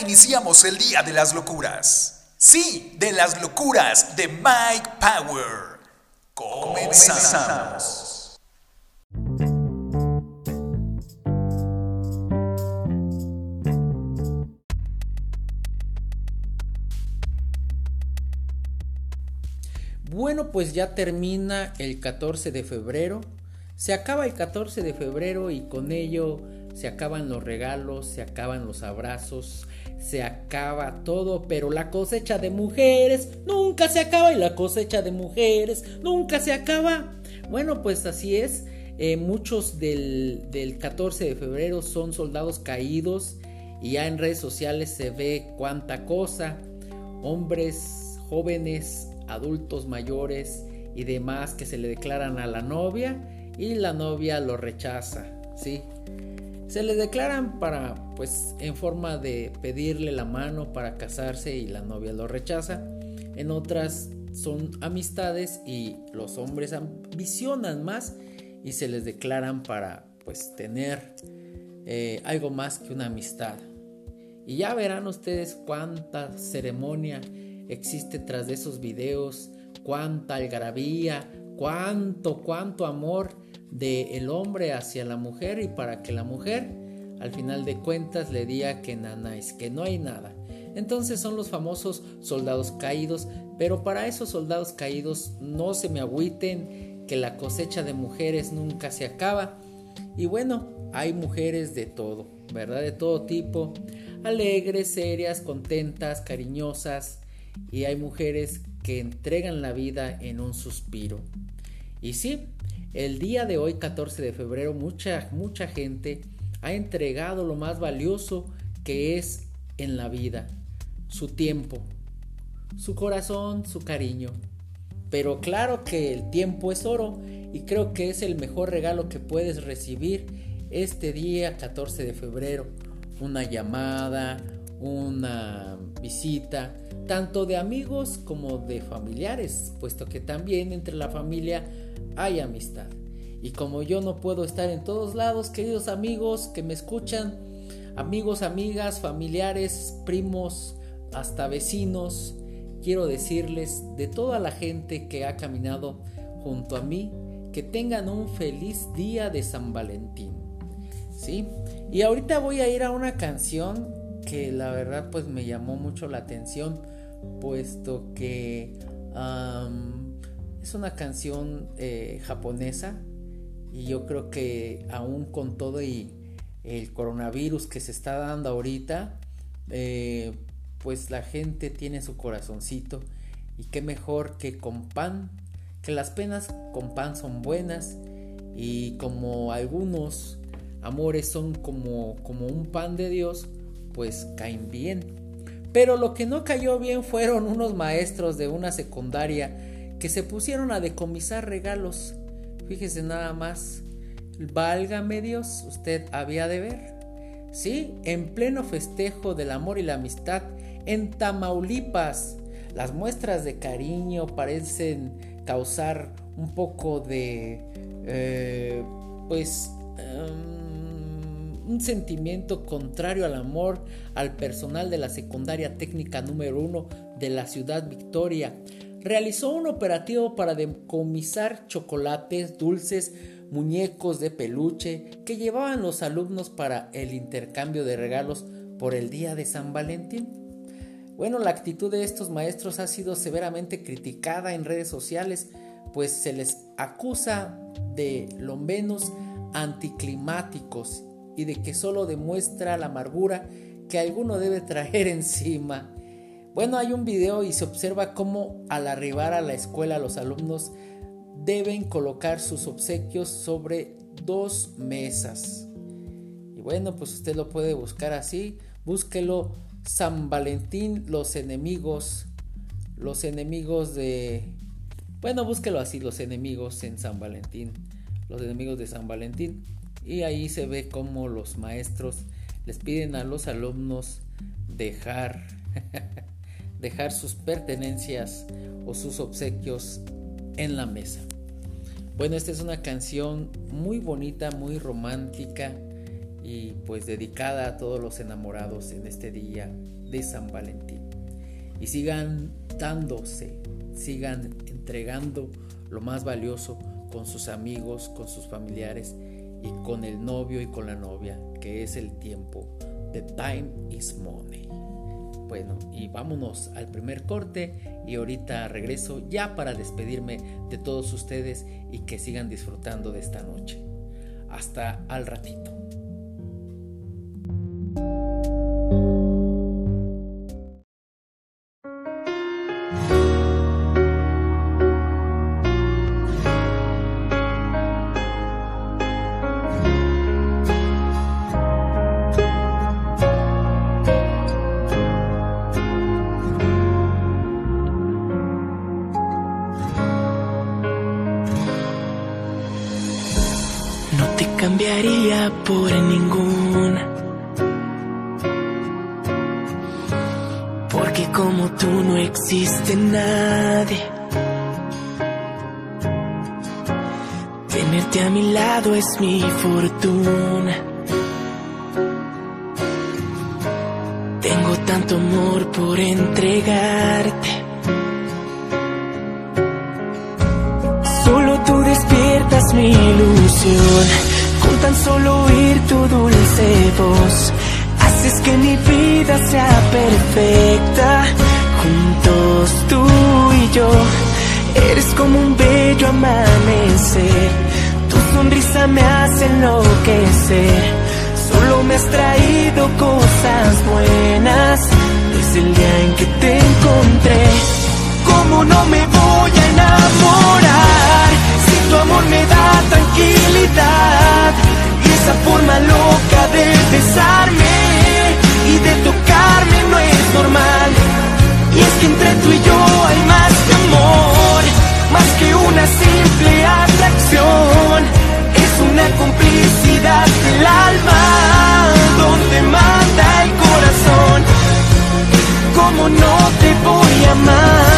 iniciamos el día de las locuras. Sí, de las locuras de Mike Power. Comenzamos. Bueno, pues ya termina el 14 de febrero. Se acaba el 14 de febrero y con ello se acaban los regalos, se acaban los abrazos, se acaba todo, pero la cosecha de mujeres nunca se acaba y la cosecha de mujeres nunca se acaba. Bueno, pues así es. Eh, muchos del, del 14 de febrero son soldados caídos y ya en redes sociales se ve cuánta cosa. Hombres, jóvenes, adultos mayores y demás que se le declaran a la novia y la novia lo rechaza, ¿sí? Se le declaran para, pues, en forma de pedirle la mano para casarse y la novia lo rechaza. En otras son amistades y los hombres ambicionan más y se les declaran para, pues, tener eh, algo más que una amistad. Y ya verán ustedes cuánta ceremonia existe tras de esos videos, cuánta algarabía, cuánto, cuánto amor del el hombre hacia la mujer y para que la mujer al final de cuentas le diga que nanáis, que no hay nada. Entonces son los famosos soldados caídos, pero para esos soldados caídos no se me agüiten que la cosecha de mujeres nunca se acaba. Y bueno, hay mujeres de todo, ¿verdad? De todo tipo, alegres, serias, contentas, cariñosas, y hay mujeres que entregan la vida en un suspiro. Y sí, el día de hoy, 14 de febrero, mucha, mucha gente ha entregado lo más valioso que es en la vida, su tiempo, su corazón, su cariño. Pero claro que el tiempo es oro y creo que es el mejor regalo que puedes recibir este día 14 de febrero. Una llamada, una visita, tanto de amigos como de familiares, puesto que también entre la familia hay amistad. Y como yo no puedo estar en todos lados, queridos amigos que me escuchan, amigos, amigas, familiares, primos, hasta vecinos, quiero decirles de toda la gente que ha caminado junto a mí, que tengan un feliz día de San Valentín. ¿Sí? Y ahorita voy a ir a una canción que la verdad pues me llamó mucho la atención puesto que es una canción eh, japonesa y yo creo que aún con todo y el coronavirus que se está dando ahorita eh, pues la gente tiene su corazoncito y qué mejor que con pan que las penas con pan son buenas y como algunos amores son como, como un pan de Dios pues caen bien. Pero lo que no cayó bien fueron unos maestros de una secundaria que se pusieron a decomisar regalos. Fíjese nada más. Válgame Dios, usted había de ver. Sí, en pleno festejo del amor y la amistad en Tamaulipas. Las muestras de cariño parecen causar un poco de... Eh, pues... Un sentimiento contrario al amor al personal de la secundaria técnica número uno de la ciudad Victoria. Realizó un operativo para decomisar chocolates, dulces, muñecos de peluche que llevaban los alumnos para el intercambio de regalos por el día de San Valentín. Bueno, la actitud de estos maestros ha sido severamente criticada en redes sociales, pues se les acusa de lo menos anticlimáticos y de que solo demuestra la amargura que alguno debe traer encima. Bueno, hay un video y se observa cómo al arribar a la escuela los alumnos deben colocar sus obsequios sobre dos mesas. Y bueno, pues usted lo puede buscar así. Búsquelo San Valentín, los enemigos. Los enemigos de... Bueno, búsquelo así, los enemigos en San Valentín. Los enemigos de San Valentín y ahí se ve cómo los maestros les piden a los alumnos dejar dejar sus pertenencias o sus obsequios en la mesa. Bueno, esta es una canción muy bonita, muy romántica y pues dedicada a todos los enamorados en este día de San Valentín. Y sigan dándose, sigan entregando lo más valioso con sus amigos, con sus familiares y con el novio y con la novia, que es el tiempo. The time is money. Bueno, y vámonos al primer corte y ahorita regreso ya para despedirme de todos ustedes y que sigan disfrutando de esta noche. Hasta al ratito. Tenerte a mi lado es mi fortuna. Tengo tanto amor por entregarte. Solo tú despiertas mi ilusión tan solo oír tu dulce voz. Haces que mi vida sea perfecta. Juntos tú y yo. Eres como un bello amanecer. Sonrisa me hace enloquecer. Solo me has traído cosas buenas desde el día en que te encontré. ¿Cómo no me voy a enamorar si tu amor me da tranquilidad? esa forma loca de besarme y de tocarme no es normal. Y es que entre tú y yo hay más que amor, más que una simple voy a amar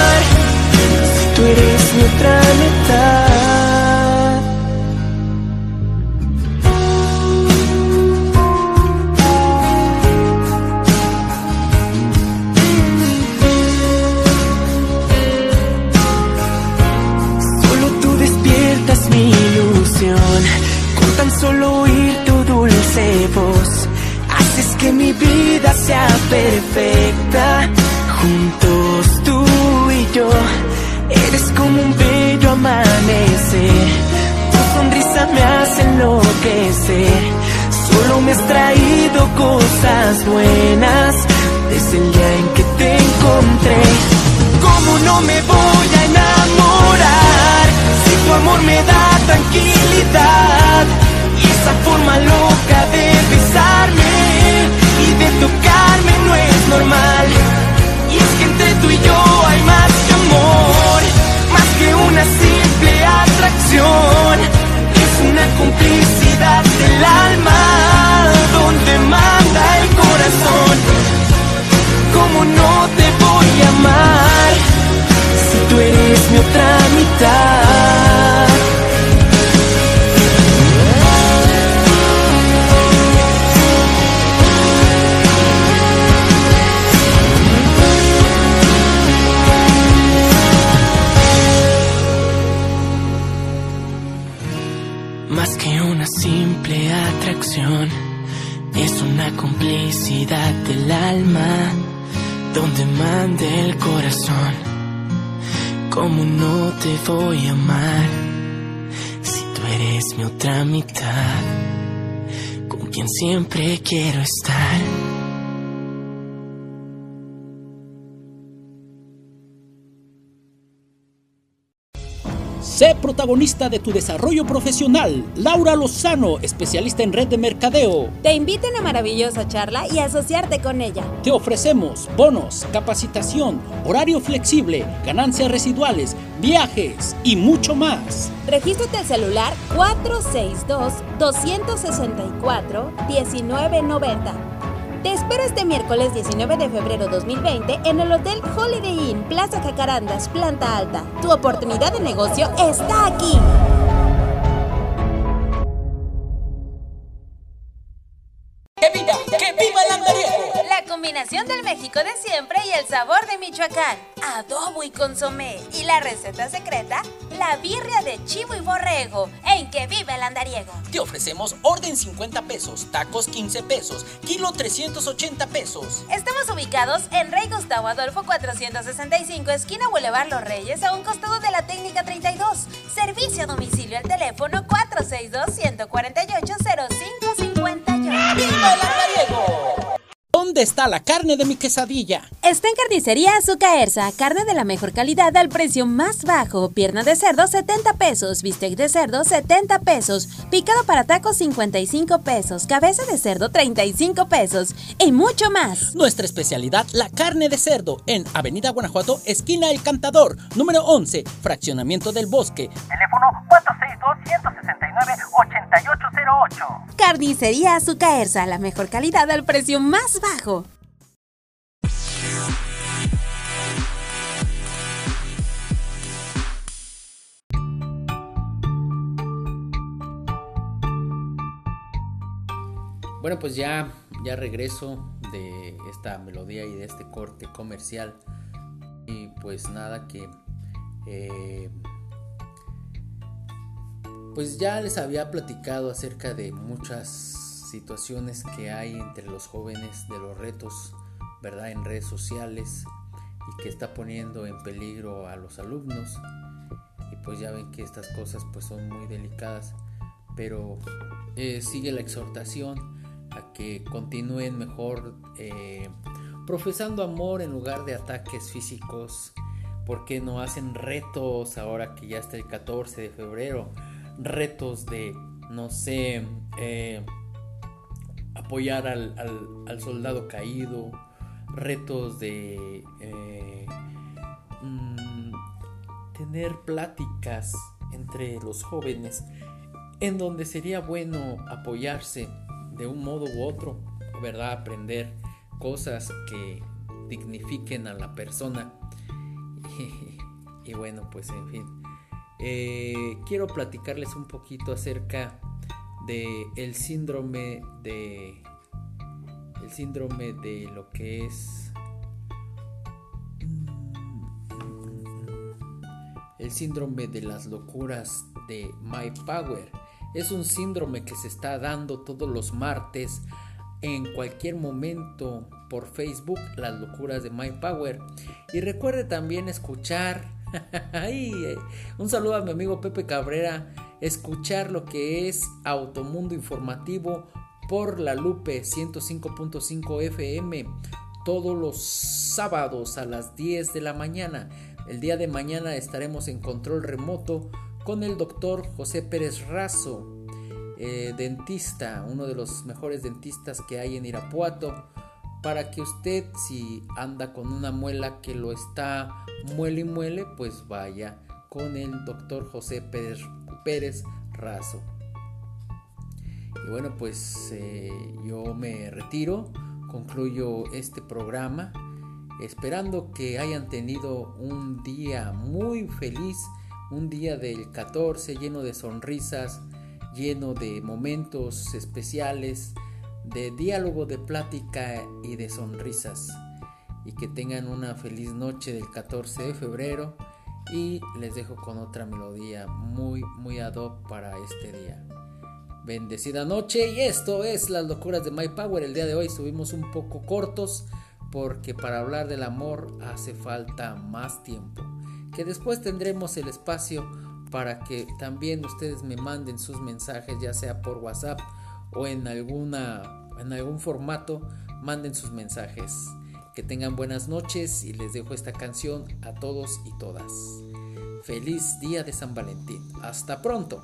Me has traído cosas buenas desde el día en que te encontré. ¿Cómo no me voy a enamorar si tu amor me da tranquilidad? esa forma loca de besarme y de tocarme no es normal. Y es que entre tú y yo hay más que amor, más que una simple atracción. Es una complicidad del alma corazón. ¿Cómo no te mi otra mitad con quien siempre quiero estar? Sé protagonista de tu desarrollo profesional. Laura Lozano, especialista en red de mercadeo. Te invito a una maravillosa charla y asociarte con ella. Te ofrecemos bonos, capacitación, horario flexible, ganancias residuales, viajes y mucho más. Regístrate al celular 462 264 1990 te espero este miércoles 19 de febrero 2020 en el Hotel Holiday Inn Plaza Jacarandas, planta alta. Tu oportunidad de negocio está aquí. Combinación del México de siempre y el sabor de Michoacán. Adobo y consomé. Y la receta secreta, la birria de chivo y borrego, en que vive el andariego. Te ofrecemos orden 50 pesos, tacos 15 pesos, kilo 380 pesos. Estamos ubicados en Rey Gustavo Adolfo 465, esquina Boulevard Los Reyes, a un costado de la técnica 32. Servicio a domicilio al teléfono 462 148 0558. ¡Viva el andariego! ¿Dónde está la carne de mi quesadilla? Está en Carnicería Azucaerza, carne de la mejor calidad al precio más bajo. Pierna de cerdo 70 pesos, bistec de cerdo 70 pesos, picado para tacos 55 pesos, cabeza de cerdo 35 pesos y mucho más. Nuestra especialidad, la carne de cerdo, en Avenida Guanajuato, esquina El Cantador, número 11, fraccionamiento del bosque. Teléfono 462-169-8808. Carnicería Azucaerza, la mejor calidad al precio más bajo. Bueno, pues ya, ya regreso de esta melodía y de este corte comercial. Y pues nada que... eh, pues ya les había platicado acerca de muchas situaciones que hay entre los jóvenes, de los retos, ¿verdad? En redes sociales y que está poniendo en peligro a los alumnos. Y pues ya ven que estas cosas pues son muy delicadas. Pero eh, sigue la exhortación a que continúen mejor eh, profesando amor en lugar de ataques físicos. porque no hacen retos ahora que ya está el 14 de febrero? Retos de, no sé, eh, apoyar al, al- soldado caído. Retos de eh, mm, tener pláticas entre los jóvenes en donde sería bueno apoyarse de un modo u otro, ¿verdad? Aprender cosas que dignifiquen a la persona. y bueno, pues en fin. Eh, quiero platicarles un poquito acerca de el síndrome de el síndrome de lo que es el síndrome de las locuras de My Power. Es un síndrome que se está dando todos los martes en cualquier momento por Facebook, las locuras de My Power. Y recuerde también escuchar, un saludo a mi amigo Pepe Cabrera, escuchar lo que es Automundo Informativo por la Lupe 105.5 FM todos los sábados a las 10 de la mañana. El día de mañana estaremos en control remoto con el doctor José Pérez Razo, eh, dentista, uno de los mejores dentistas que hay en Irapuato, para que usted si anda con una muela que lo está muele y muele, pues vaya con el doctor José Pérez, Pérez Razo. Y bueno, pues eh, yo me retiro, concluyo este programa, esperando que hayan tenido un día muy feliz, un día del 14 lleno de sonrisas, lleno de momentos especiales, de diálogo, de plática y de sonrisas. Y que tengan una feliz noche del 14 de febrero. Y les dejo con otra melodía muy, muy ad hoc para este día. Bendecida noche y esto es las locuras de My Power. El día de hoy estuvimos un poco cortos porque para hablar del amor hace falta más tiempo. Que después tendremos el espacio para que también ustedes me manden sus mensajes, ya sea por WhatsApp o en alguna en algún formato, manden sus mensajes. Que tengan buenas noches y les dejo esta canción a todos y todas. Feliz día de San Valentín. Hasta pronto.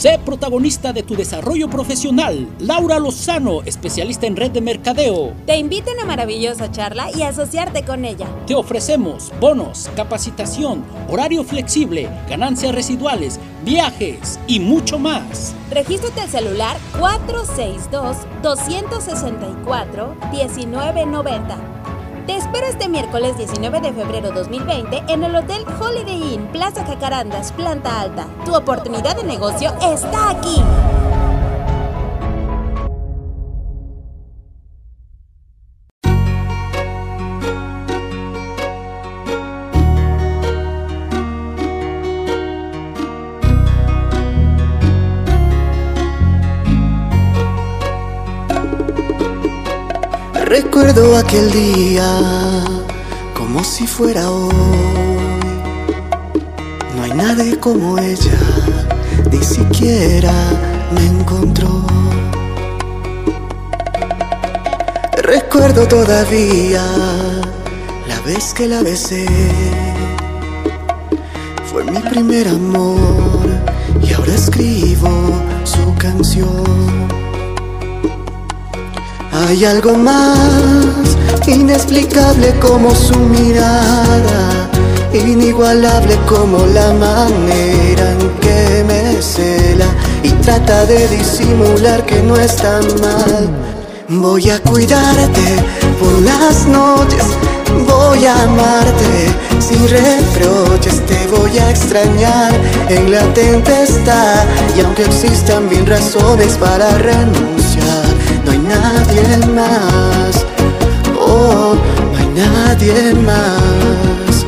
Sé protagonista de tu desarrollo profesional. Laura Lozano, especialista en red de mercadeo. Te invito a una maravillosa charla y asociarte con ella. Te ofrecemos bonos, capacitación, horario flexible, ganancias residuales, viajes y mucho más. Regístrate al celular 462-264-1990. Te espero este miércoles 19 de febrero 2020 en el Hotel Holiday Inn, Plaza Jacarandas, planta alta. Tu oportunidad de negocio está aquí. Recuerdo aquel día como si fuera hoy. No hay nadie como ella, ni siquiera me encontró. Recuerdo todavía la vez que la besé. Fue mi primer amor y ahora escribo su canción. Hay algo más inexplicable como su mirada, inigualable como la manera en que me cela y trata de disimular que no está mal. Voy a cuidarte por las noches, voy a amarte sin reproches, te voy a extrañar en la tempestad y aunque existan mil razones para renunciar, nadie más, oh, no hay nadie más.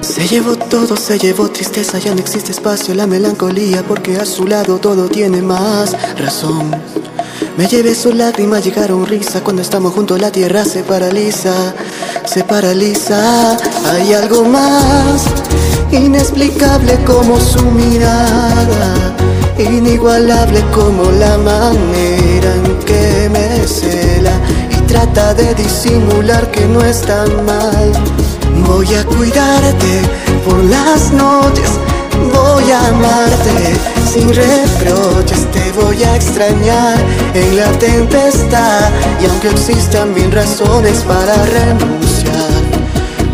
Se llevó todo, se llevó tristeza, ya no existe espacio, la melancolía, porque a su lado todo tiene más razón. Me llevé su lágrima, llegaron risa, cuando estamos juntos la tierra se paraliza, se paraliza. Hay algo más inexplicable como su mirada, inigualable como la manera en que me cela y trata de disimular que no es tan mal. Voy a cuidarte por las noches, voy a amarte sin reproches, te voy a extrañar en la tempestad y aunque existan mil razones para renunciar,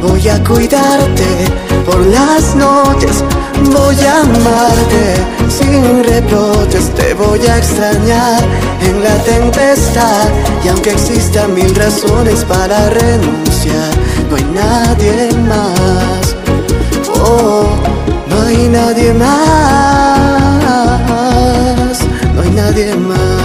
voy a cuidarte por las noches, voy a amarte sin reproches, te voy a extrañar en la tempestad y aunque existan mil razones para renunciar, no hay nadie más. Oh, no hay nadie más. No hay nadie más.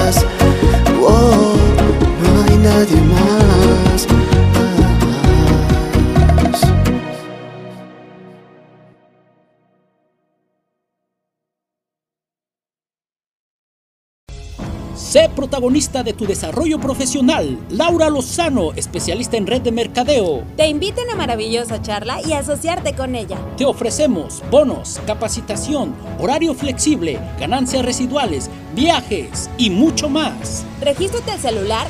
Sé protagonista de tu desarrollo profesional. Laura Lozano, especialista en red de mercadeo. Te invito a una maravillosa charla y asociarte con ella. Te ofrecemos bonos, capacitación, horario flexible, ganancias residuales, viajes y mucho más. Regístrate al celular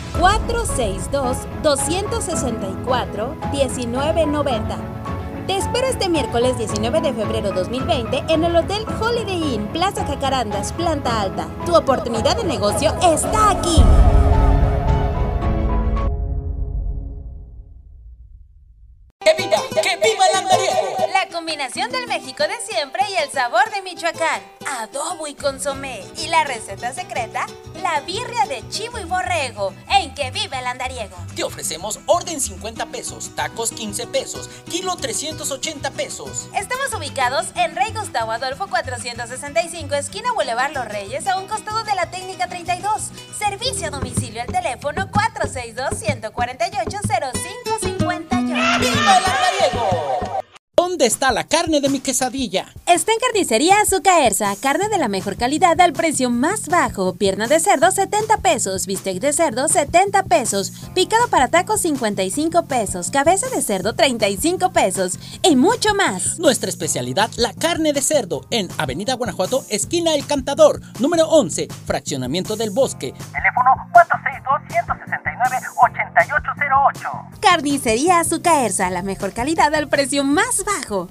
462-264-1990. Te espero este miércoles 19 de febrero 2020 en el Hotel Holiday Inn Plaza Jacarandas, planta alta. Tu oportunidad de negocio está aquí. Combinación del México de siempre y el sabor de Michoacán. Adobo y consomé. Y la receta secreta, la birria de chivo y borrego. En que vive el andariego. Te ofrecemos orden 50 pesos, tacos 15 pesos, kilo 380 pesos. Estamos ubicados en Rey Gustavo Adolfo 465, esquina Boulevard Los Reyes, a un costado de la técnica 32. Servicio a domicilio al teléfono 462-148-0558. ¡Viva el andariego! ¿Dónde está la carne de mi quesadilla? Está en Carnicería Azucaerza, carne de la mejor calidad al precio más bajo. Pierna de cerdo 70 pesos, bistec de cerdo 70 pesos, picado para tacos 55 pesos, cabeza de cerdo 35 pesos y mucho más. Nuestra especialidad, la carne de cerdo, en Avenida Guanajuato, esquina El Cantador, número 11, fraccionamiento del bosque. Teléfono 462-169-8808. Carnicería Azucaerza, la mejor calidad al precio más bajo. ほう